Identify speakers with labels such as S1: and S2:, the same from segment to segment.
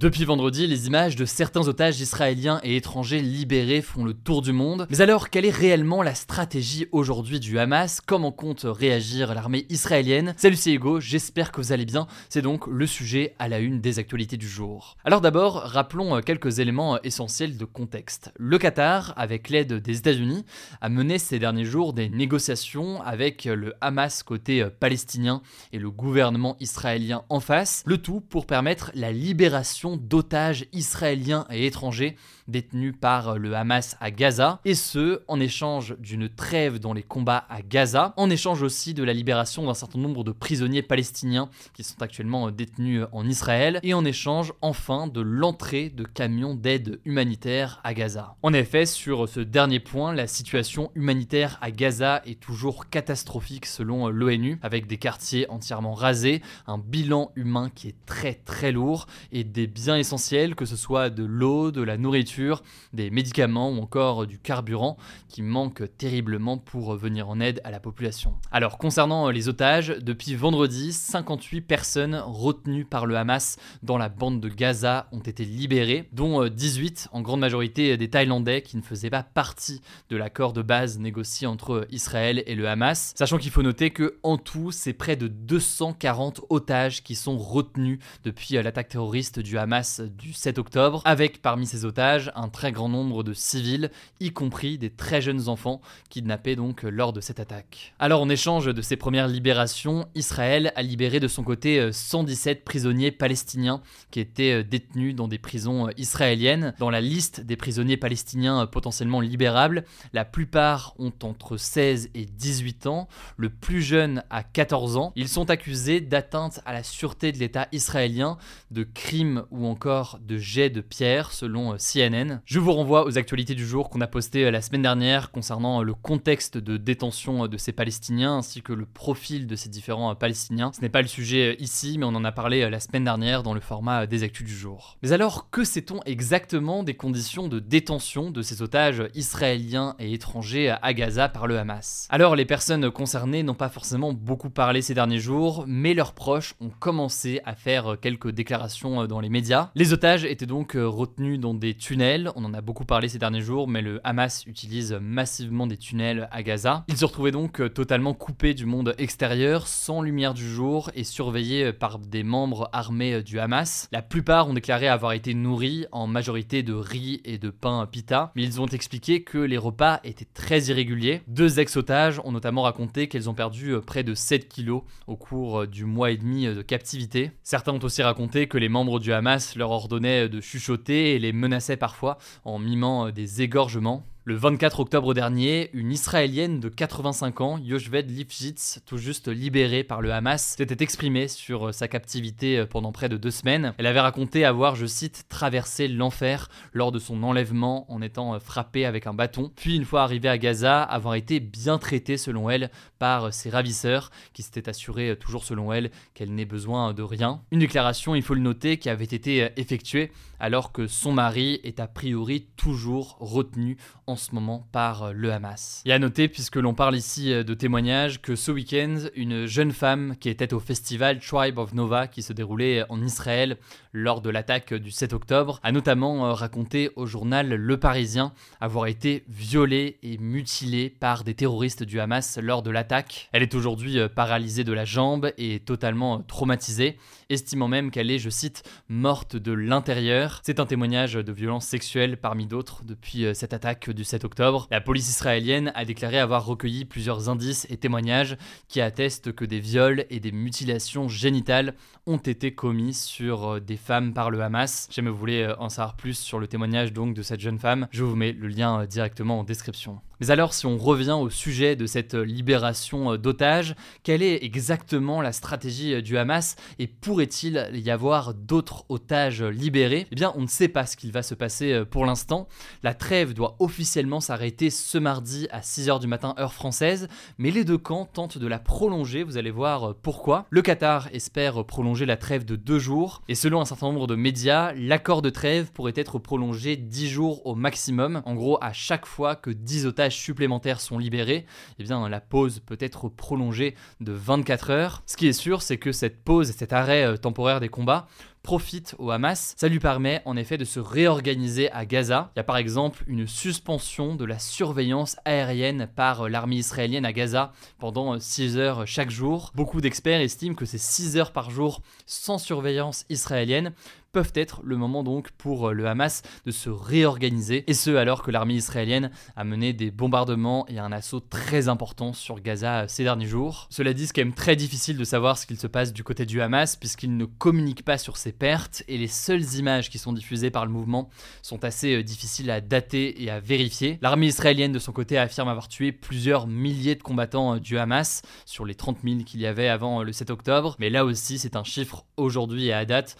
S1: Depuis vendredi, les images de certains otages israéliens et étrangers libérés font le tour du monde. Mais alors, quelle est réellement la stratégie aujourd'hui du Hamas? Comment compte réagir l'armée israélienne? Salut, c'est Hugo, j'espère que vous allez bien. C'est donc le sujet à la une des actualités du jour. Alors d'abord, rappelons quelques éléments essentiels de contexte. Le Qatar, avec l'aide des États-Unis, a mené ces derniers jours des négociations avec le Hamas côté palestinien et le gouvernement israélien en face, le tout pour permettre la libération d'otages israéliens et étrangers détenus par le Hamas à Gaza, et ce, en échange d'une trêve dans les combats à Gaza, en échange aussi de la libération d'un certain nombre de prisonniers palestiniens qui sont actuellement détenus en Israël, et en échange enfin de l'entrée de camions d'aide humanitaire à Gaza. En effet, sur ce dernier point, la situation humanitaire à Gaza est toujours catastrophique selon l'ONU, avec des quartiers entièrement rasés, un bilan humain qui est très très lourd, et des biens essentiels, que ce soit de l'eau, de la nourriture, des médicaments ou encore du carburant, qui manquent terriblement pour venir en aide à la population. Alors concernant les otages, depuis vendredi, 58 personnes retenues par le Hamas dans la bande de Gaza ont été libérées, dont 18 en grande majorité des Thaïlandais qui ne faisaient pas partie de l'accord de base négocié entre Israël et le Hamas, sachant qu'il faut noter que en tout, c'est près de 240 otages qui sont retenus depuis l'attaque terroriste du Hamas du 7 octobre, avec parmi ces otages un très grand nombre de civils, y compris des très jeunes enfants kidnappés donc lors de cette attaque. Alors en échange de ces premières libérations, Israël a libéré de son côté 117 prisonniers palestiniens qui étaient détenus dans des prisons israéliennes. Dans la liste des prisonniers palestiniens potentiellement libérables, la plupart ont entre 16 et 18 ans, le plus jeune a 14 ans. Ils sont accusés d'atteinte à la sûreté de l'État israélien, de crimes ou encore de jets de pierre selon CNN. Je vous renvoie aux actualités du jour qu'on a postées la semaine dernière concernant le contexte de détention de ces Palestiniens ainsi que le profil de ces différents Palestiniens. Ce n'est pas le sujet ici, mais on en a parlé la semaine dernière dans le format des actus du jour. Mais alors, que sait-on exactement des conditions de détention de ces otages israéliens et étrangers à Gaza par le Hamas? Alors, les personnes concernées n'ont pas forcément beaucoup parlé ces derniers jours, mais leurs proches ont commencé à faire quelques déclarations dans les Les otages étaient donc retenus dans des tunnels, on en a beaucoup parlé ces derniers jours, mais le Hamas utilise massivement des tunnels à Gaza. Ils se retrouvaient donc totalement coupés du monde extérieur, sans lumière du jour et surveillés par des membres armés du Hamas. La plupart ont déclaré avoir été nourris en majorité de riz et de pain pita, mais ils ont expliqué que les repas étaient très irréguliers. Deux ex-otages ont notamment raconté qu'elles ont perdu près de 7 kilos au cours du mois et demi de captivité. Certains ont aussi raconté que les membres du Hamas leur ordonnaient de chuchoter et les menaçaient parfois en mimant des égorgements. Le 24 octobre dernier, une Israélienne de 85 ans, Yochved Lifshitz, tout juste libérée par le Hamas, s'était exprimée sur sa captivité pendant près de deux semaines. Elle avait raconté avoir, je cite, traversé l'enfer lors de son enlèvement en étant frappée avec un bâton, puis une fois arrivée à Gaza, avoir été bien traitée selon elle par ses ravisseurs, qui s'étaient assurés toujours selon elle qu'elle n'ait besoin de rien. Une déclaration, il faut le noter, qui avait été effectuée alors que son mari est a priori toujours retenu en ce moment par le Hamas. Et à noter, puisque l'on parle ici de témoignages, que ce week-end, une jeune femme qui était au festival Tribe of Nova qui se déroulait en Israël lors de l'attaque du 7 octobre, a notamment raconté au journal Le Parisien avoir été violée et mutilée par des terroristes du Hamas lors de l'attaque. Elle est aujourd'hui paralysée de la jambe et totalement traumatisée, estimant même qu'elle est, je cite, morte de l'intérieur. C'est un témoignage de violence sexuelle parmi d'autres depuis cette attaque du 7 octobre. La police israélienne a déclaré avoir recueilli plusieurs indices et témoignages qui attestent que des viols et des mutilations génitales ont été commis sur des femmes par le Hamas. Si jamais vous voulez en savoir plus sur le témoignage donc de cette jeune femme, je vous mets le lien directement en description. Mais alors, si on revient au sujet de cette libération d'otages, quelle est exactement la stratégie du Hamas et pourrait-il y avoir d'autres otages libérés? Eh bien, on ne sait pas ce qu'il va se passer pour l'instant. La trêve doit officiellement s'arrêter ce mardi à 6h du matin heure française, mais les deux camps tentent de la prolonger, vous allez voir pourquoi. Le Qatar espère prolonger la trêve de deux jours, et selon un certain nombre de médias, l'accord de trêve pourrait être prolongé 10 jours au maximum. En gros, à chaque fois que 10 otages supplémentaires sont libérés, eh bien la pause peut être prolongée de 24 heures. Ce qui est sûr, c'est que cette pause et cet arrêt euh, temporaire des combats profite au Hamas. Ça lui permet en effet de se réorganiser à Gaza. Il y a par exemple une suspension de la surveillance aérienne par l'armée israélienne à Gaza pendant 6 heures chaque jour. Beaucoup d'experts estiment que ces 6 heures par jour sans surveillance israélienne peuvent être le moment donc pour euh, le Hamas de se réorganiser, et ce alors que l'armée israélienne a mené des bombardements et un assaut très important sur Gaza euh, ces derniers jours. Cela dit, c'est quand même très difficile de savoir ce qu'il se passe du côté du Hamas, puisqu'il ne communique pas sur ses pertes, et les seules images qui sont diffusées par le mouvement sont assez euh, difficiles à dater et à vérifier. L'armée israélienne de son côté affirme avoir tué plusieurs milliers de combattants du Hamas sur les 30 000 qu'il y avait avant le 7 octobre, mais là aussi c'est un chiffre aujourd'hui et à date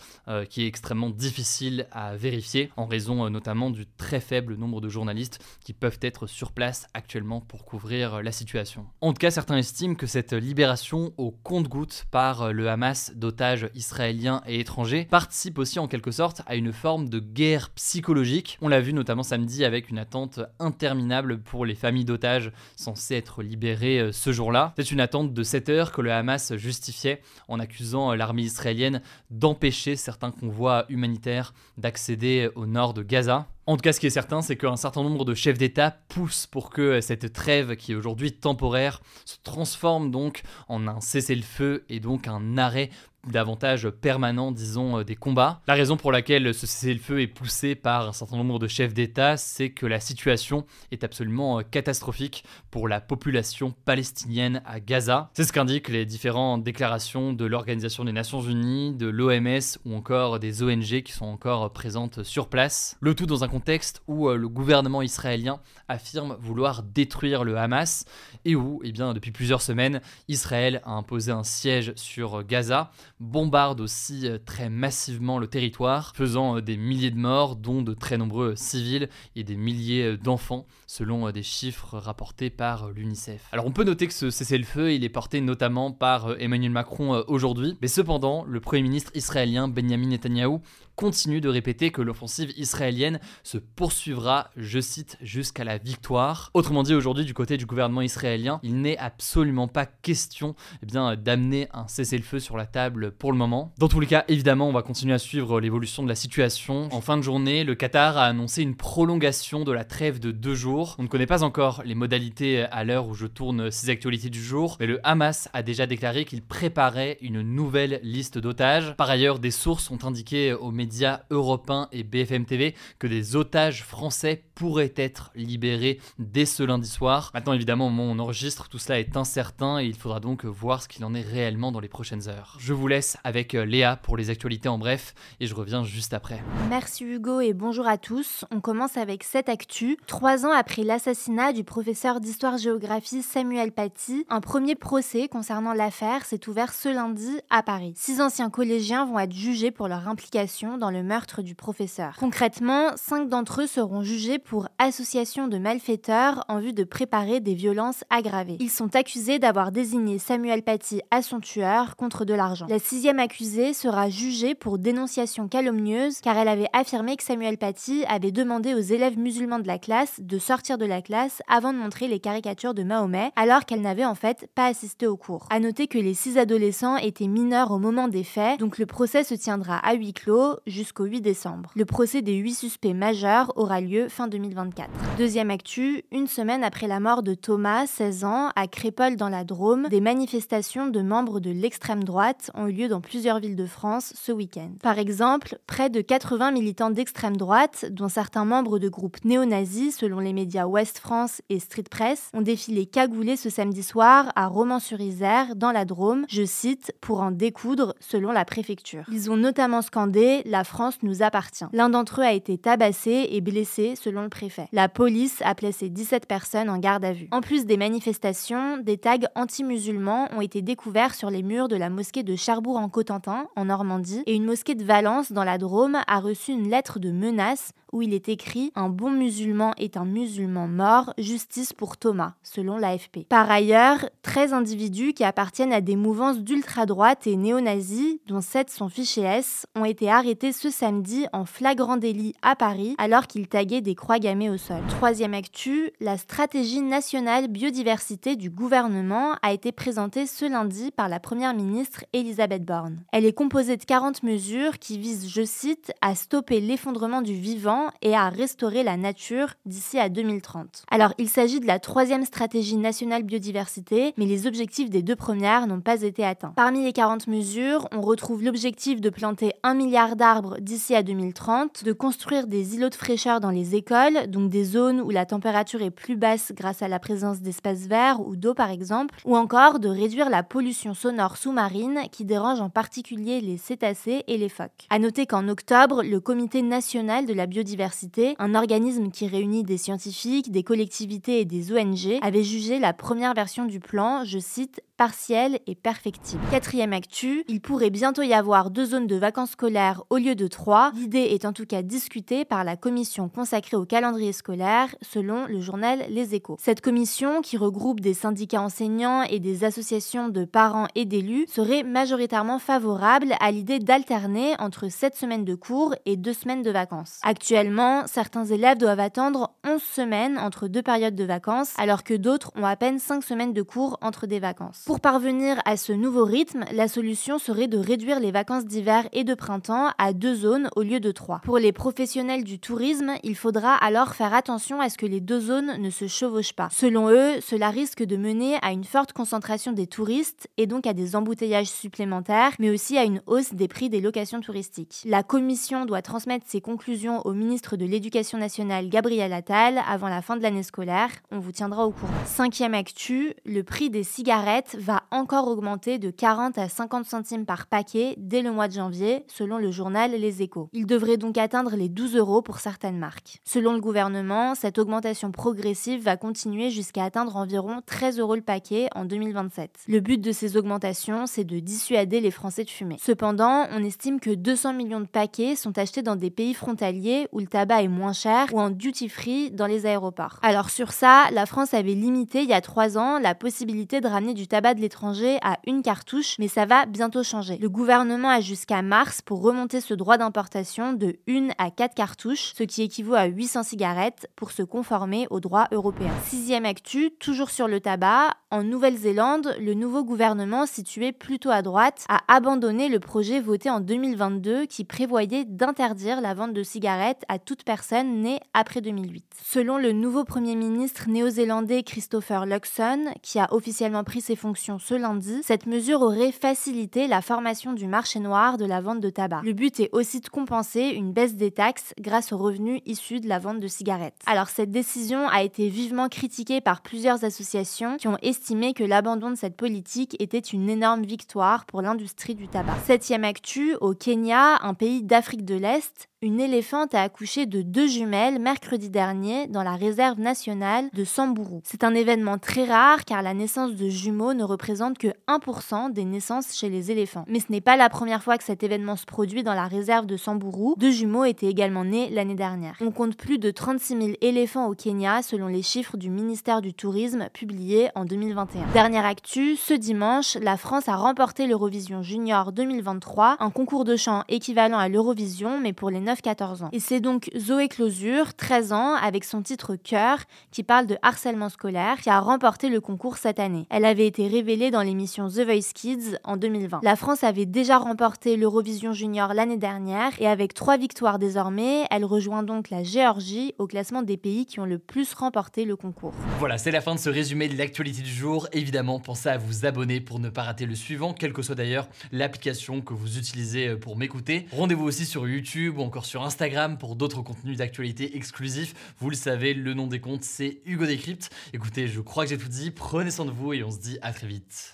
S1: qui est extrêmement difficile à vérifier en raison euh, notamment du très faible nombre de journalistes qui peuvent être sur place actuellement pour couvrir euh, la situation. En tout cas, certains estiment que cette libération au compte-goutte par euh, le Hamas d'otages israéliens et étrangers participe aussi en quelque sorte à une forme de guerre psychologique. On l'a vu notamment samedi avec une attente interminable pour les familles d'otages censées être libérées ce jour-là. C'est une attente de 7 heures que le Hamas justifiait en accusant l'armée israélienne d'empêcher certains convois humanitaire d'accéder au nord de Gaza. En tout cas, ce qui est certain, c'est qu'un certain nombre de chefs d'État poussent pour que cette trêve, qui est aujourd'hui temporaire, se transforme donc en un cessez-le-feu et donc un arrêt davantage permanent, disons, euh, des combats. La raison pour laquelle ce cessez-le-feu est poussé par un certain nombre de chefs d'État, c'est que la situation est absolument euh, catastrophique pour la population palestinienne à Gaza. C'est ce qu'indiquent les différentes déclarations de l'Organisation des Nations Unies, de l'OMS ou encore des ONG qui sont encore présentes sur place. Le tout dans un contexte où euh, le gouvernement israélien affirme vouloir détruire le Hamas et où, eh bien, depuis plusieurs semaines, Israël a imposé un siège sur Gaza bombarde aussi euh, très massivement le territoire, faisant euh, des milliers de morts, dont de très nombreux civils et des milliers euh, d'enfants, selon des chiffres rapportés par l'UNICEF. Alors on peut noter que ce cessez-le-feu, il est porté notamment par Emmanuel Macron aujourd'hui, mais cependant, le Premier ministre israélien Benjamin Netanyahu continue de répéter que l'offensive israélienne se poursuivra, je cite, jusqu'à la victoire. Autrement dit, aujourd'hui, du côté du gouvernement israélien, il n'est absolument pas question eh bien, d'amener un cessez-le-feu sur la table pour le moment. Dans tous les cas, évidemment, on va continuer à suivre l'évolution de la situation. En fin de journée, le Qatar a annoncé une prolongation de la trêve de deux jours. On ne connaît pas encore les modalités à l'heure où je tourne ces actualités du jour, mais le Hamas a déjà déclaré qu'il préparait une nouvelle liste d'otages. Par ailleurs, des sources ont indiqué aux médias européens et BFM TV que des otages français pourraient être libérés dès ce lundi soir. Maintenant, évidemment, au moment on enregistre, tout cela est incertain et il faudra donc voir ce qu'il en est réellement dans les prochaines heures. Je vous laisse avec euh, Léa pour les actualités en bref et je reviens juste après.
S2: Merci Hugo et bonjour à tous. On commence avec cette actu. Trois ans après l'assassinat du professeur d'histoire-géographie Samuel Paty, un premier procès concernant l'affaire s'est ouvert ce lundi à Paris. Six anciens collégiens vont être jugés pour leur implication dans le meurtre du professeur. Concrètement, cinq d'entre eux seront jugés pour association de malfaiteurs en vue de préparer des violences aggravées. Ils sont accusés d'avoir désigné Samuel Paty à son tueur contre de l'argent. La sixième accusée sera jugée pour dénonciation calomnieuse car elle avait affirmé que Samuel Paty avait demandé aux élèves musulmans de la classe de sortir de la classe avant de montrer les caricatures de Mahomet alors qu'elle n'avait en fait pas assisté au cours. À noter que les six adolescents étaient mineurs au moment des faits, donc le procès se tiendra à huis clos jusqu'au 8 décembre. Le procès des 8 suspects majeurs aura lieu fin 2024. Deuxième actu, une semaine après la mort de Thomas, 16 ans, à Crépole dans la Drôme, des manifestations de membres de l'extrême droite ont eu lieu dans plusieurs villes de France ce week-end. Par exemple, près de 80 militants d'extrême droite, dont certains membres de groupes néo-nazis selon les médias Ouest France et Street Press, ont défilé cagoulés ce samedi soir à Romans-sur-Isère, dans la Drôme, je cite, pour en découdre selon la préfecture. Ils ont notamment scandé La France nous appartient. L'un d'entre eux a été tabassé et blessé selon le préfet. La police a placé 17 personnes en garde à vue. En plus des manifestations, des tags anti-musulmans ont été découverts sur les murs de la mosquée de Cherbourg en Cotentin, en Normandie, et une mosquée de Valence, dans la Drôme, a reçu une lettre de menace où il est écrit Un bon musulman est un musulman mort, justice pour Thomas, selon l'AFP. Par ailleurs, 13 individus qui appartiennent à des mouvances d'ultra-droite et néo-nazis, dont 7 sont fichés S, ont été arrêtés ce samedi en flagrant délit à Paris alors qu'ils taguaient des croix gammées au sol. Troisième actu, la stratégie nationale biodiversité du gouvernement a été présentée ce lundi par la première ministre Elisabeth Borne. Elle est composée de 40 mesures qui visent, je cite, à stopper l'effondrement du vivant et à restaurer la nature d'ici à 2030. Alors, il s'agit de la troisième stratégie nationale biodiversité, mais les objectifs des deux premières n'ont pas été atteints. Parmi les 40 mesures, on retrouve l'objectif de planter 1 milliard d'arbres d'ici à 2030, de construire des îlots de fraîcheur dans les écoles, donc des zones où la température est plus basse grâce à la présence d'espaces verts ou d'eau par exemple, ou encore de réduire la pollution sonore sous-marine qui dérange en particulier les cétacés et les phoques. À noter qu'en octobre, le Comité national de la biodiversité, un organisme qui réunit des scientifiques, des collectivités et des ONG, avait jugé la première version du plan, je cite, partielle et perfectible. Quatrième actu, il pourrait bientôt y avoir deux zones de vacances scolaires au lieu de trois. L'idée est en tout cas discutée par la commission consacrée au calendrier scolaire, selon le journal Les Échos. Cette commission, qui regroupe des syndicats enseignants et des associations de parents et d'élus, serait majoritairement favorable à l'idée d'alterner entre 7 semaines de cours et 2 semaines de vacances. Actuellement, certains élèves doivent attendre 11 semaines entre deux périodes de vacances, alors que d'autres ont à peine 5 semaines de cours entre des vacances. Pour parvenir à ce nouveau rythme, la solution serait de réduire les vacances d'hiver et de printemps à deux zones au lieu de trois. Pour les professionnels du tourisme, il faudra alors faire attention à ce que les deux zones ne se chevauchent pas. Selon eux, cela risque de mener à une forte concentration des touristes et donc à des embouteillages supplémentaires, mais aussi à une hausse des prix des locations touristiques. La commission doit transmettre ses conclusions au ministre de l'Éducation nationale Gabriel Attal avant la fin de l'année scolaire. On vous tiendra au courant. Cinquième actu, le prix des cigarettes va encore augmenter de 40 à 50 centimes par paquet dès le mois de janvier, selon le journal Les Échos. Il devrait donc atteindre les 12 euros pour certaines marques. Selon le gouvernement, cette augmentation progressive va continuer jusqu'à atteindre environ 13 euros le paquet en 2027. Le but de ces augmentations, c'est de dissuader les Français de fumer. Cependant, on estime que 200 millions de paquets sont achetés dans des pays frontaliers où le tabac est moins cher ou en duty-free dans les aéroports. Alors sur ça, la France avait limité il y a 3 ans la possibilité de ramener du tabac de l'étranger à une cartouche, mais ça va bientôt changer. Le gouvernement a jusqu'à mars pour remonter ce droit d'importation de 1 à 4 cartouches, ce qui équivaut à 800 cigarettes pour se conformer au droit européen. Sixième actu, toujours sur le tabac, en Nouvelle-Zélande, le nouveau gouvernement situé plutôt à droite a abandonné le projet voté en 2022 qui prévoyait d'interdire la vente de cigarettes à toute personne née après 2008. Selon le nouveau Premier ministre néo-zélandais Christopher Luxon, qui a officiellement pris ses fonctions ce lundi, cette mesure aurait facilité la formation du marché noir de la vente de tabac. Le but est aussi de compenser une baisse des taxes grâce aux revenus issus de la vente de cigarettes. Alors cette décision a été vivement critiquée par plusieurs associations qui ont estimé que l'abandon de cette politique était une énorme victoire pour l'industrie du tabac. Septième actu, au Kenya, un pays d'Afrique de l'Est, une éléphante a accouché de deux jumelles mercredi dernier dans la réserve nationale de Samburu. C'est un événement très rare car la naissance de jumeaux ne représente que 1% des naissances chez les éléphants. Mais ce n'est pas la première fois que cet événement se produit dans la réserve de Samburu. Deux jumeaux étaient également nés l'année dernière. On compte plus de 36 000 éléphants au Kenya selon les chiffres du ministère du Tourisme publiés en 2021. Dernière actu, ce dimanche, la France a remporté l'Eurovision Junior 2023, un concours de chant équivalent à l'Eurovision mais pour les 9-14 ans. Et c'est donc Zoé Closure, 13 ans, avec son titre Cœur, qui parle de harcèlement scolaire, qui a remporté le concours cette année. Elle avait été révélée dans l'émission The Voice Kids en 2020. La France avait déjà remporté l'Eurovision Junior l'année dernière et avec trois victoires désormais, elle rejoint donc la Géorgie au classement des pays qui ont le plus remporté le concours.
S1: Voilà, c'est la fin de ce résumé de l'actualité du jour. Évidemment, pensez à vous abonner pour ne pas rater le suivant, quelle que soit d'ailleurs l'application que vous utilisez pour m'écouter. Rendez-vous aussi sur YouTube ou encore sur Instagram pour d'autres contenus d'actualité exclusifs. Vous le savez, le nom des comptes c'est Hugo Décrypte. Écoutez, je crois que j'ai tout dit. Prenez soin de vous et on se dit à vite.